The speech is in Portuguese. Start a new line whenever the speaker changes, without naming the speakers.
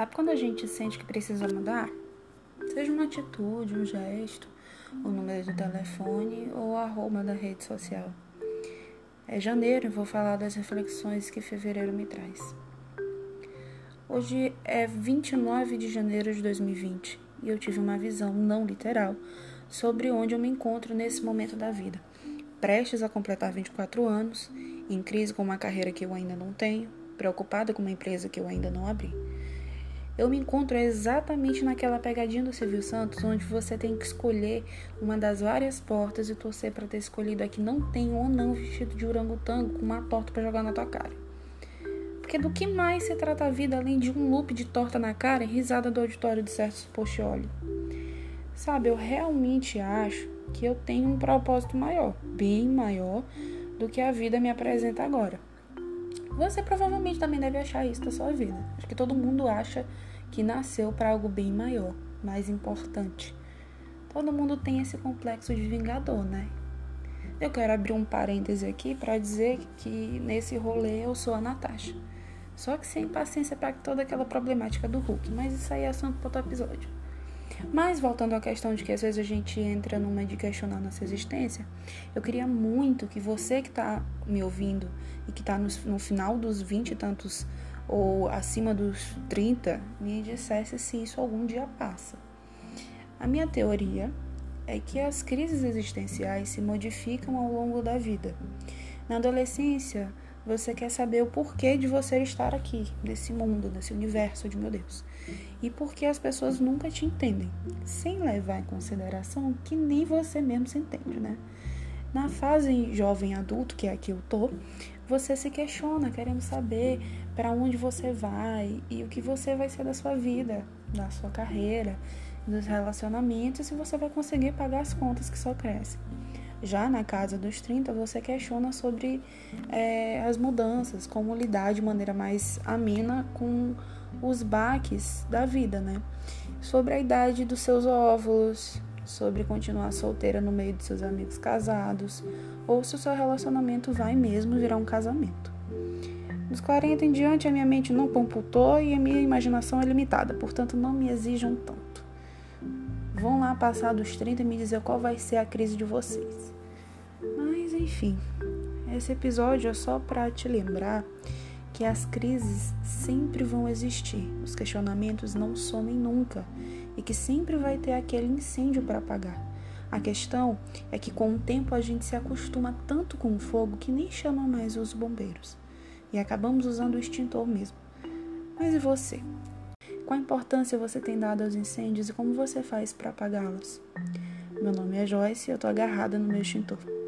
Sabe quando a gente sente que precisa mudar? Seja uma atitude, um gesto, o número do telefone ou a arroba da rede social. É janeiro e vou falar das reflexões que fevereiro me traz. Hoje é 29 de janeiro de 2020 e eu tive uma visão não literal sobre onde eu me encontro nesse momento da vida. Prestes a completar 24 anos, em crise com uma carreira que eu ainda não tenho, preocupada com uma empresa que eu ainda não abri. Eu me encontro exatamente naquela pegadinha do Silvio Santos, onde você tem que escolher uma das várias portas e torcer para ter escolhido a que não tem ou não vestido de orangotango com uma torta para jogar na tua cara. Porque do que mais se trata a vida além de um loop de torta na cara e risada do auditório de Sérgio Postioli? Sabe, eu realmente acho que eu tenho um propósito maior, bem maior do que a vida me apresenta agora. Você provavelmente também deve achar isso da sua vida. Acho que todo mundo acha que nasceu para algo bem maior, mais importante. Todo mundo tem esse complexo de vingador, né? Eu quero abrir um parêntese aqui para dizer que nesse rolê eu sou a Natasha. Só que sem paciência para toda aquela problemática do Hulk, mas isso aí é assunto para outro episódio. Mas voltando à questão de que às vezes a gente entra numa de questionar nossa existência, eu queria muito que você que está me ouvindo e que está no, no, final dos 20 e tantos ou acima dos 30 me dissesse se isso algum dia passa. A minha teoria é que as crises existenciais se modificam ao longo da vida. Na adolescência, você quer saber o porquê de você estar aqui, nesse mundo, nesse universo de meu Deus. E por que as pessoas nunca te entendem, sem levar em consideração que nem você mesmo se entende, né? Na fase jovem adulto, que é a que eu tô, você se questiona, querendo saber para onde você vai e o que você vai ser da sua vida, da sua carreira, dos relacionamentos, se você vai conseguir pagar as contas que só crescem. Já na casa dos 30, você questiona sobre é, as mudanças, como lidar de maneira mais amena com os baques da vida, né? Sobre a idade dos seus óvulos, sobre continuar solteira no meio de seus amigos casados, ou se o seu relacionamento vai mesmo virar um casamento. Dos 40 em diante, a minha mente não computou e a minha imaginação é limitada, portanto, não me exijam tanto. Vão lá passar dos 30 e me dizer qual vai ser a crise de vocês. Mas, enfim, esse episódio é só para te lembrar que as crises sempre vão existir, os questionamentos não somem nunca e que sempre vai ter aquele incêndio para apagar. A questão é que com o tempo a gente se acostuma tanto com o fogo que nem chama mais os bombeiros e acabamos usando o extintor mesmo. Mas e você? Qual importância você tem dado aos incêndios e como você faz para apagá-los? Meu nome é Joyce e eu tô agarrada no meu extintor.